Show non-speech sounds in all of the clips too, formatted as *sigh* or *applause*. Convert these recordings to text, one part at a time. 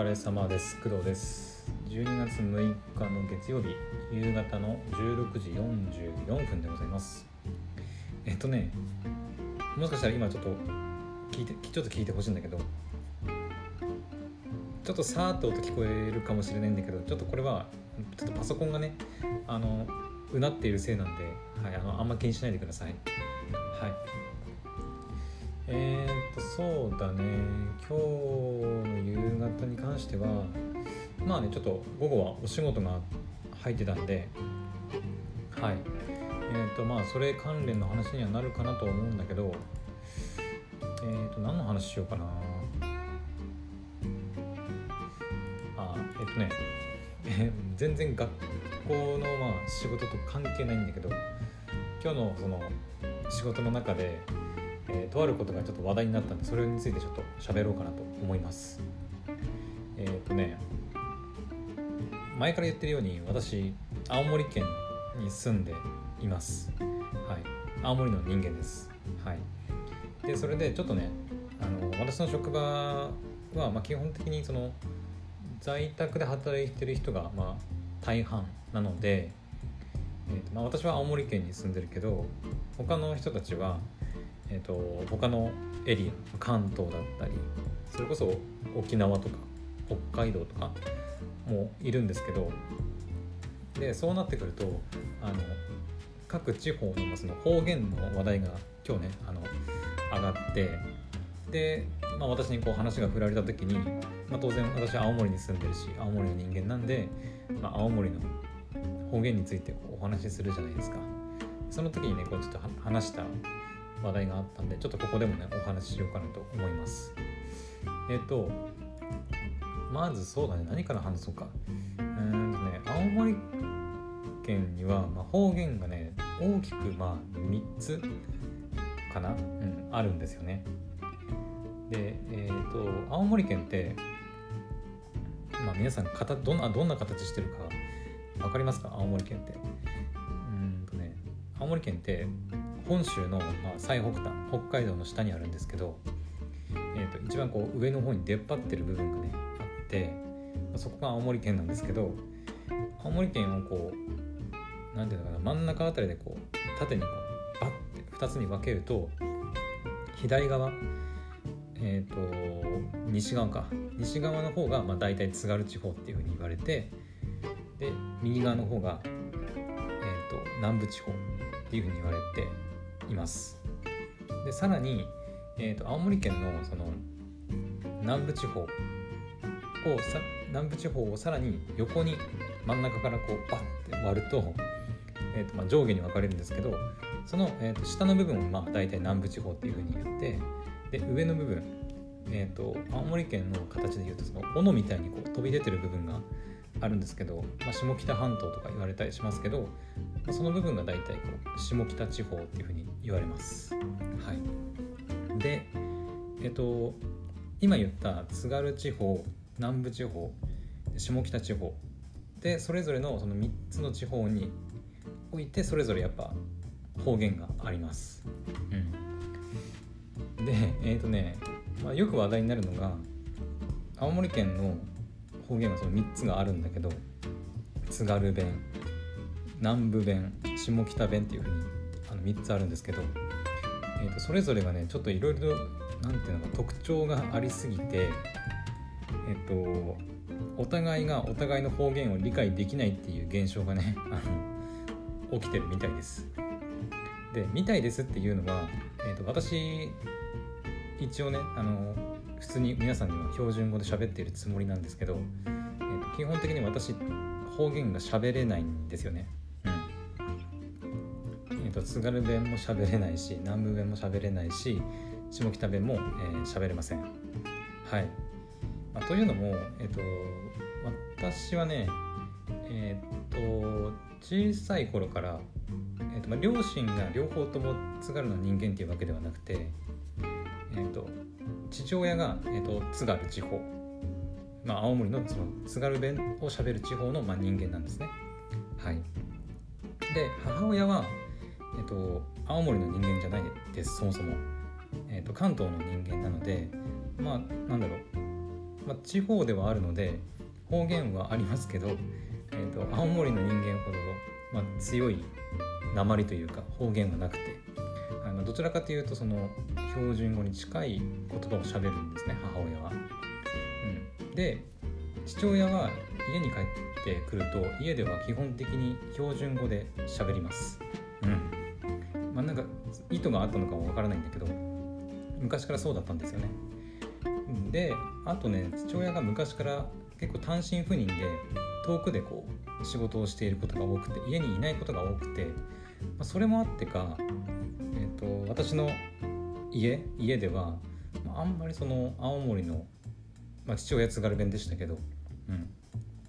疲れ様です。工藤です。12月6日の月曜日夕方の16時44分でございます。えっとねもしかしたら今ちょっと聞いてちょっと聞いてほしいんだけどちょっとさーっと音聞こえるかもしれないんだけどちょっとこれはちょっとパソコンがねあのうなっているせいなんで、はい、あのあんま気にしないでください。はい。えー、っとそうだね。今日方に関してはまあねちょっと午後はお仕事が入ってたんではい。えー、っとまあそれ関連の話にはなるかなと思うんだけどえー、っと何の話しようかな。あえっとね *laughs* 全然学校のまあ仕事と関係ないんだけど今日のその仕事の中でえー、とあることがちょっと話題になったんでそれについてちょっと喋ろうかなと思いますえっ、ー、とね前から言ってるように私青森県に住んでいます。はい。青森の人間です。はい。でそれでちょっとねあの私の職場は、まあ、基本的にその在宅で働いてる人がまあ大半なので、えーとまあ、私は青森県に住んでるけど他の人たちはえーと、他のエリア関東だったりそれこそ沖縄とか北海道とかもいるんですけどでそうなってくるとあの各地方のその方言の話題が今日ねあの上がってで、まあ、私にこう話が振られた時に、まあ、当然私は青森に住んでるし青森の人間なんで、まあ、青森の方言についてお話しするじゃないですか。その時にねこうちょっと話した話題があったんでちょっとここでもねお話ししようかなと思います。えっ、とまずそうだね。何から話そうか。うんとね青森県には、まあ、方言がね大きくまあ3つかな、うん、あるんですよね。でえっ、ー、と青森県ってまあ皆さんかたどんなどんな形してるか分かりますか？青森県って。うんとね青森県って本州の、まあ、最北端北海道の下にあるんですけど、えーと、一番こう上の方に出っ張ってる部分がねて、そこが青森県なんですけど青森県をこう何て言うのかな真ん中あたりでこう縦にこうバッて2つに分けると左側えっ、ー、と西側か。西側の方がまあ大体津軽地方っていうふうに言われてで右側の方が、えーと南部地方っていうふうに言われています。でさらに、えーと、青森県のその南部地方をさ南部地方をさらに横に真ん中からこうバッて割ると,、えーとまあ、上下に分かれるんですけどその、えーと、下の部分をまあ大体南部地方っていうふうに言ってで上の部分、えーと、青森県の形で言うとその斧みたいにこう飛び出てる部分があるんですけど、まあ、下北半島とか言われたりしますけど、まあ、その部分が大体こう下北地方っていうふうに言われます。はい、で、えっと、今言った津軽地方南部地方下北地方でそれぞれのその3つの地方においてそれぞれやっぱ方言があります。うん、でえっ、ー、とね、まあ、よく話題になるのが青森県の方言はその3つがあるんだけど津軽弁南部弁下北弁っていうふうにあの3つあるんですけど、えー、とそれぞれがねちょっといろいろ何ていうのか特徴がありすぎてえっ、とお互いがお互いの方言を理解できないっていう現象がねあの起きてるみたいです。で「みたいです」っていうのは、えー、と私一応ねあの普通に皆さんには標準語で喋っているつもりなんですけど、えー、と基本的に私方言が喋れないんですよね。ー、と津軽弁も喋れないし南部弁も喋れないし下北弁も喋、えー、れません。はいまあ、というのも、えーと、私はね、えーと、小さい頃から、えーとまあ、両親が両方とも津軽の人間っていうわけではなくて、えー、と父親が、えー、と津軽地方、まあ、青森のその津軽弁をしゃべる地方の、まあ、人間なんですね。はい、で母親は、えっと、青森の人間じゃないですそもそも、えっと、関東の人間なのでまあなんだろう。まあ、地方ではあるので方言はありますけど、えーと、青森の人間ほど、まあ、強い鉛というか方言はなくてあのどちらかというとその標準語に近い言葉をしゃべるんですね母親は。うん、で父親は家に帰ってくると家では基本的に標準語で喋ります。うんまあ、なんか意図があったのかはわからないんだけど昔からそうだったんですよね。であとね父親が昔から結構単身赴任で遠くでこう仕事をしていることが多くて家にいないことが多くて、まあ、それもあってか、えーと、私の家家では、まあ、んまりその青森の、まあ、父親津軽弁でしたけど、うん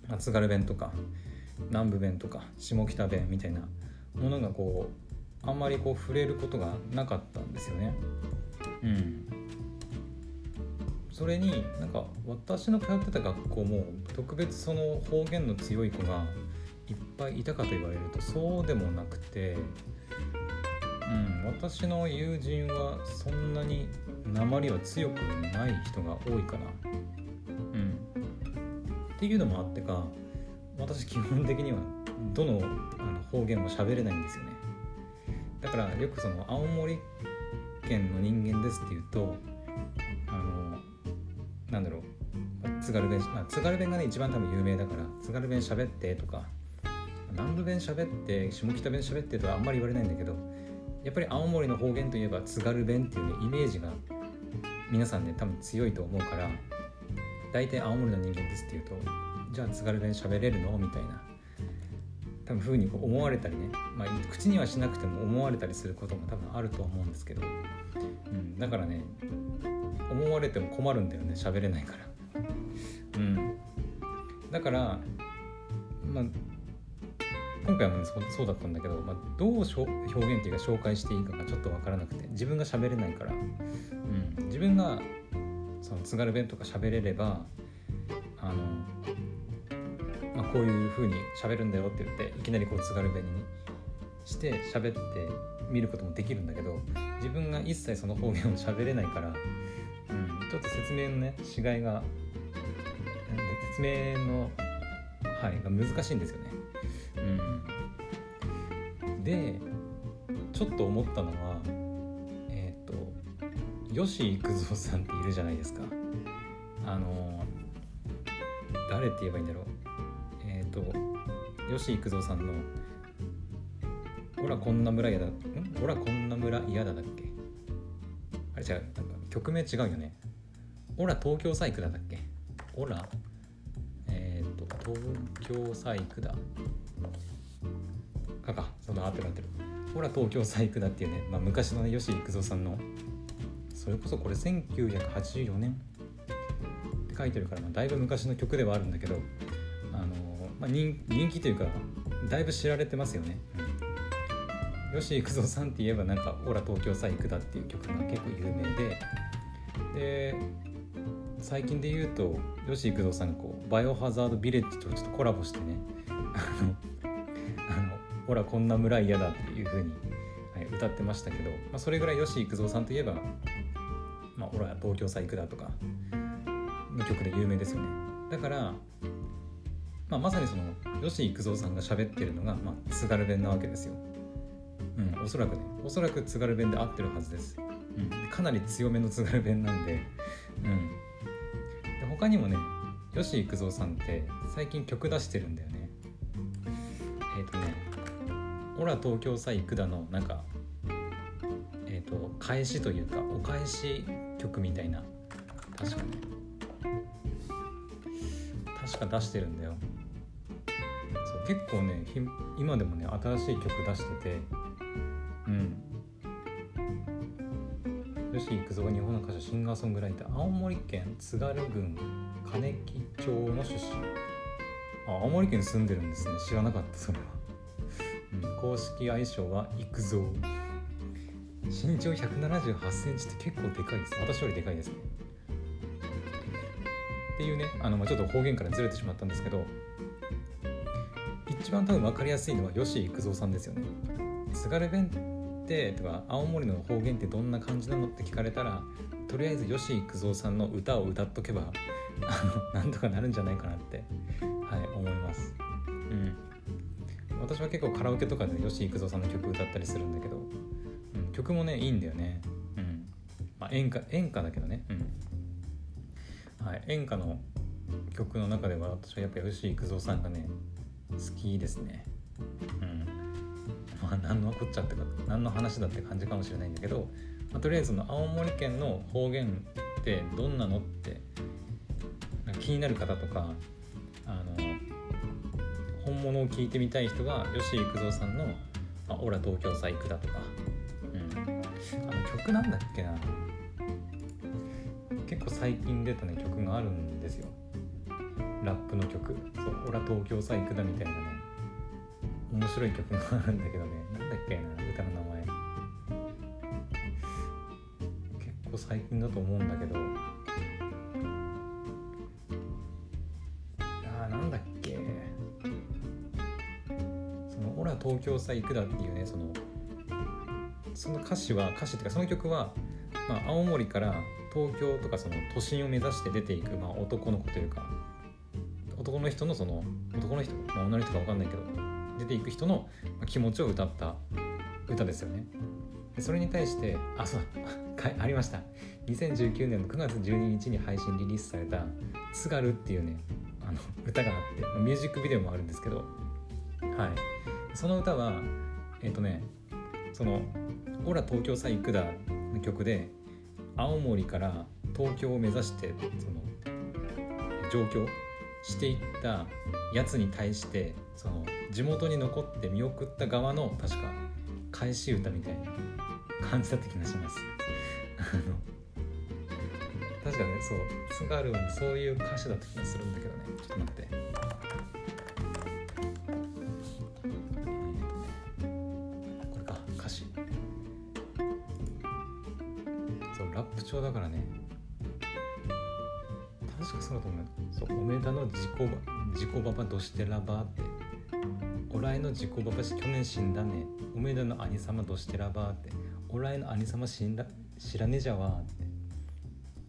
まあ、津軽弁とか南部弁とか下北弁みたいなものがこうあんまりこう触れることがなかったんですよね。うん、それになんか私の通ってた学校も特別その方言の強い子がいっぱいいたかと言われるとそうでもなくて、うん、私の友人はそんなに鉛は強くない人が多いかな。うん、っていうのもあってか私基本的にはどのあの方言も喋れないんですよね。だからよくその青森県の人間ですって言うとなんだろう。津軽弁、まあ、津軽弁がね一番多分有名だから津軽弁喋ってとか南部弁喋って下北弁喋ってとはあんまり言われないんだけどやっぱり青森の方言といえば津軽弁っていうねイメージが皆さんね多分強いと思うから大体青森の人間ですって言うとじゃあ津軽弁喋れるのみたいな多分風に思われたりね、まあ、口にはしなくても思われたりすることも多分あると思うんですけど、うん、だからね思われても困るんだよね喋れないから。うん。だからまあ今回も、ね、そうだったんだけど、まあ、どう表現っていうか紹介していいかがちょっと分からなくて自分が喋れないから、うん、自分がその津軽弁とか喋れればあの、まあ、こういう風に喋るんだよって言っていきなりこう津軽弁にして喋って見ることもできるんだけど自分が一切その方言を喋れないからちょっと説明のね違いが説明のはいが難しいんですよね。うん、でちょっと思ったのはえっ、ー、と吉幾三さんっているじゃないですか。あの誰って言えばいいんだろう。えっ、ー、と吉幾三さんの「ほらこんな村嫌だ」ん「ほらこんな村嫌だ」だっけ？あれ違うなんか曲名違うよねオラ東京サイクだだっけ？オラ？えっ、ー、と東京サイクだ。かかその合ってる合ってる。オラ東京サイクだっていうね、まあ、昔のね吉幾三さんの。それこそこれ1984年。って書いてるから、まあ、だいぶ昔の曲ではあるんだけどあの、まあ人、人気というかだいぶ知られてますよね、うん、吉幾三さんって言えばなんか「オラ東京サイクだ」っていう曲が結構有名で。で最近で言うと吉幾三さんがこうバイオハザードビレッジとちょっとコラボしてねあのほらこんな村嫌だっていう風に、はい、歌ってましたけど、まあ、それぐらい吉幾三さんといえば「まあ、ほら東京さ行くだ」とかの曲で有名ですよね。だから、まあ、まさにその吉幾三さんが喋ってるのが、まあ、津軽弁なわけですよ。うんおそらくねおそらく津軽弁で合ってるはずです、うん、かなり強めの津軽弁なんでうん他にもね吉幾三さんって最近曲出してるんだよね。えっ、ー、とね「オラ東京さ行くだ」のなんかえっ、ー、と返しというかお返し曲みたいな確かね。確か出してるんだよ。そう結構ね今でもね新しい曲出しててうん。吉幾三は日本の歌手シンガーソングライター青森県津軽郡金木町の出身。あ青森県住んでるんですね。知らなかったそれは、うん、公式愛称は幾三身長1 7 8センチって結構でかいです。私よりでかいですね。っていうねあの、まあ、ちょっと方言からずれてしまったんですけど一番多分分かりやすいのは吉幾三さんですよね。津軽弁ってとか青森の方言ってどんな感じなのって聞かれたらとりあえず吉幾三さんの歌を歌っとけばあのなんとかなるんじゃないかなってはい思います。うん。私は結構カラオケとかで吉幾三さんの曲歌ったりするんだけど、うん、曲もねいいんだよね。うん。まあ演歌演歌だけどね。うん。はい演歌の曲の中では私はやっぱ吉幾三さんがね好きですね。何のこっちゃってか何の話だって感じかもしれないんだけど、まあ、とりあえずの青森県の方言ってどんなのって気になる方とかあの本物を聞いてみたい人が吉幾三さんの「あオラ東京さ行く」だとか、うん、あの曲なんだっけな。結構最近出たね曲があるんですよ。ラップの曲「そうオラ東京さ行くだ」みたいなね。面白い曲があるんだけどね。なんだっけな歌の名前。結構最近だと思うんだけど。あなんだっけ。その「オラ東京さ行くだ」っていうねそのその歌詞は歌詞っていうかその曲は、まあ、青森から東京とかその都心を目指して出ていく、まあ、男の子というか男の人のその男の人、まあ、女の人か分かんないけど出ていく人の気持ちを歌った歌ですよね。それに対してあそうだ *laughs* ありました。2019年の9月12日に配信リリースされた「津軽」っていうねあの歌があってミュージックビデオもあるんですけどはい。その歌はえっ、とねその「オラ東京さ行くだ」の曲で青森から東京を目指してその上京していったやつに対してその地元に残って見送った側の確か返し歌みたいな感じだった気がします。確かねそう津軽はそういう歌詞だった気がするんだけどね。ちょっと待って。これか歌詞。そうラップ調だからね。確かそうだと思う。そう梅田の自己自己ババどしてらばって。おらいの自己ババし去年死んだね。梅田の兄様どしてらばって。おらいの兄様死んだ知らねえじゃわって。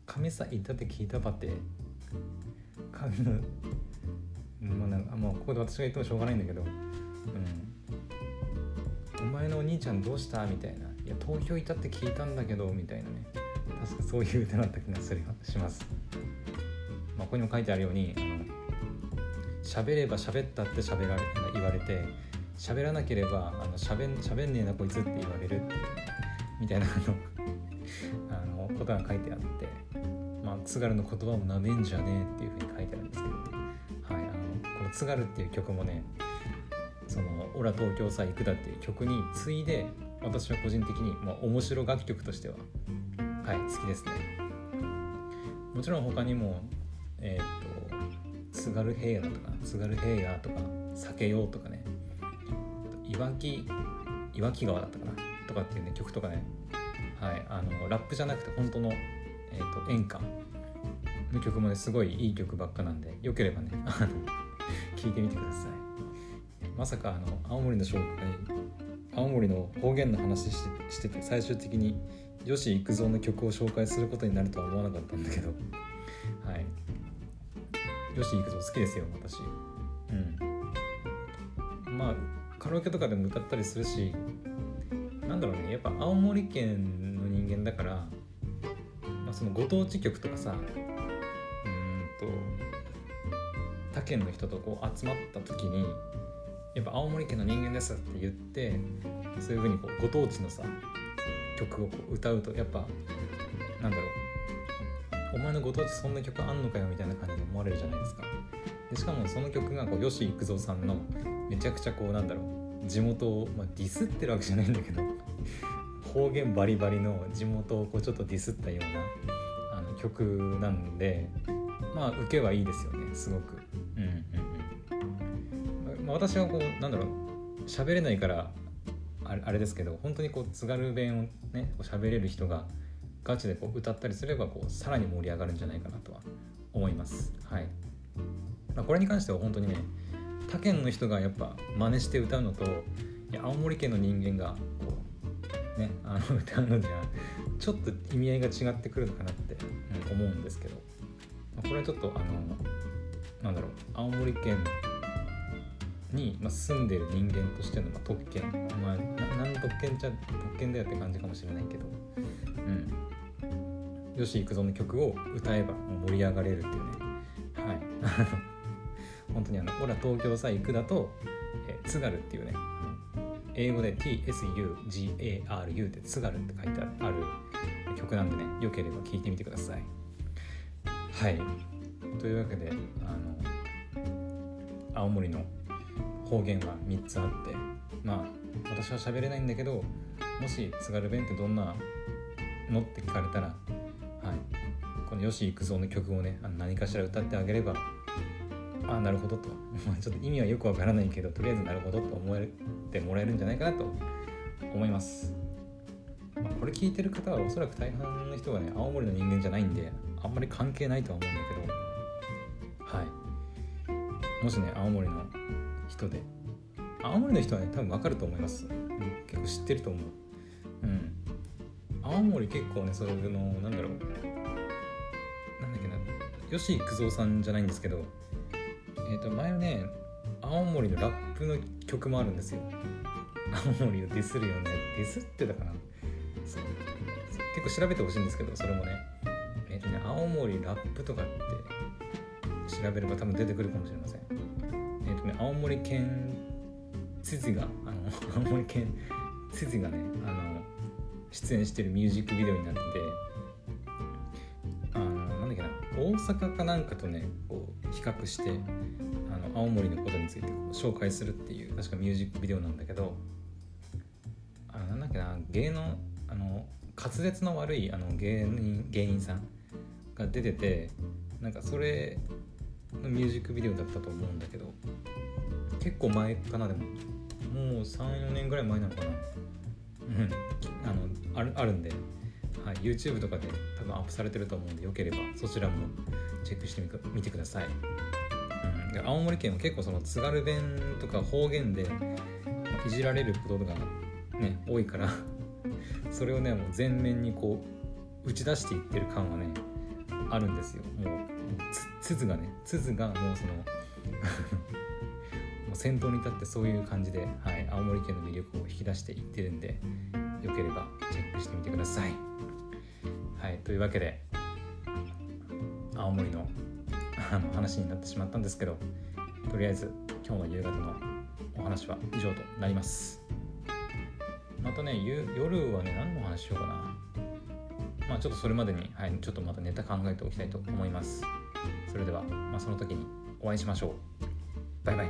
神さんいたって聞いたばって。神のまあなんかもうここで私が言ってもしょうがないんだけど。うん。お前のお兄ちゃんどうした？みたいな。いや投票いたって聞いたんだけどみたいなね。確かそういう歌だった気がするします。まあ、ここにも書いてあるようにあの喋れば喋ったって喋られ言われて喋らなければあの喋ん喋んねえなこいつって言われるみたいなあの *laughs* あのことが書いてあって、まあ、津軽の言葉もなめんじゃねえっていうふうに書いてあるんですけど、はい、あのこの「津軽」っていう曲もね「そのオラ東京さ行くだ」っていう曲に次いで私は個人的に、まあ、面白楽曲としては、はい、好きですね。もちろん他にもえっ、と津軽平野だとか津軽平野とか酒ようとかね。いわき岩木川だったかな。とかっていうね曲とかね。はいあのラップじゃなくて本当の、えーと、演歌の曲もねすごいいい曲ばっかなんでよければねあの聞いてみてください。まさかあの青森の紹介青森の方言の話してて最終的に吉幾三の曲を紹介することになるとは思わなかったんだけど。はい。吉幾三好きですよ私。うん。まあカラオケとかでも歌ったりするしなんだろうねやっぱ青森県の人間だから、まあ、そのご当地曲とかさうんと他県の人とこう集まった時にやっぱ青森県の人間ですって言ってそういうふうにこうご当地のさ曲をこう歌うとやっぱなんだろうお前のご当地そんな曲あんのかよみたいな感じで思われるじゃないですか。でしかもその曲がこう吉幾三さんのめちゃくちゃこうなんだろう地元を、まあ、ディスってるわけじゃないんだけど方言バリバリの地元をこうちょっとディスったようなあの曲なんでまあ受けはいいですよねすごく。うんうんうん、まあ、私はこうなんだろう喋れないからあれですけど本当にこう津軽弁をね喋れる人がガチでこう歌ったりすればこうさらに盛り上がるんじゃないかなとは思います。はい。まあ、これに関しては本当にね他県の人がやっぱ真似して歌うのといや青森県の人間がこうねあの歌うのじゃちょっと意味合いが違ってくるのかなって思うんですけど。まあこれはちょっとあのなんだろう青森県に、まあ、住んでる人間としての、まあ、特権。まあ何の特権ちゃ特権だよって感じかもしれないけど。うん。吉幾三の曲を歌えば盛り上がれるっていうね。はい。*laughs* 本当にあの「ほら東京さ行く」だと「え津軽」っていうね英語で TSUGARU って津軽って書いてある曲なんでねよければ聴いてみてください。はい。というわけであの青森の方言は3つあってまあ私は喋れないんだけどもし津軽弁ってどんなのって聞かれたら、この吉幾三の曲をねあの何かしら歌ってあげればああなるほどと。*laughs* ちょっと意味はよくわからないけどとりあえずなるほどと思えてもらえるんじゃないかなと。思います、まあ、これ聞いてる方はおそらく大半の人がね青森の人間じゃないんであんまり関係ないとは思うんだけど。はい。もしね青森の人で青森の人はね多分わかると思います。結構知ってると思う。うん。青森結構ねそれのなんだろう。吉幾三さんじゃないんですけどえっ、ー、と前ね青森のラップの曲もあるんですよ。青森をディスるよね。ディスってたかな？そう。結構調べてほしいんですけどそれもね。えっ、ー、とね青森ラップとかって調べれば多分出てくるかもしれません。えっ、ー、とね青森県知事があの青森県知事がねあの出演してるミュージックビデオになってて大阪かなんかとねこう比較してあの青森のことについて紹介するっていう確かミュージックビデオなんだけどあのなんだっけな芸能あの滑舌の悪いあの芸人芸人さんが出ててなんかそれのミュージックビデオだったと思うんだけど結構前かなでも。もう34年ぐらい前なのかな。うん。あのあるあるんで、はい、YouTube とかで多分アップされてると思うんでよければそちらもチェックしてみてください、うん、で青森県は結構その津軽弁とか方言でいじられることがね多いから *laughs* それをねもう全面にこう打ち出していってる感はねあるんですよ。もうつつがねつづがもうその *laughs* もう先頭に立ってそういう感じで、はい、青森県の魅力を引き出していってるんでよければチェックしてみてください。はい、というわけで青森のあの話になってしまったんですけどとりあえず今日の夕方のお話は以上となります。またね夜はね何の話しようかな。まあちょっとそれまでに、はい、ちょっとまたネタ考えておきたいと思います。それでは、まあ、その時にお会いしましょう。バイバイ。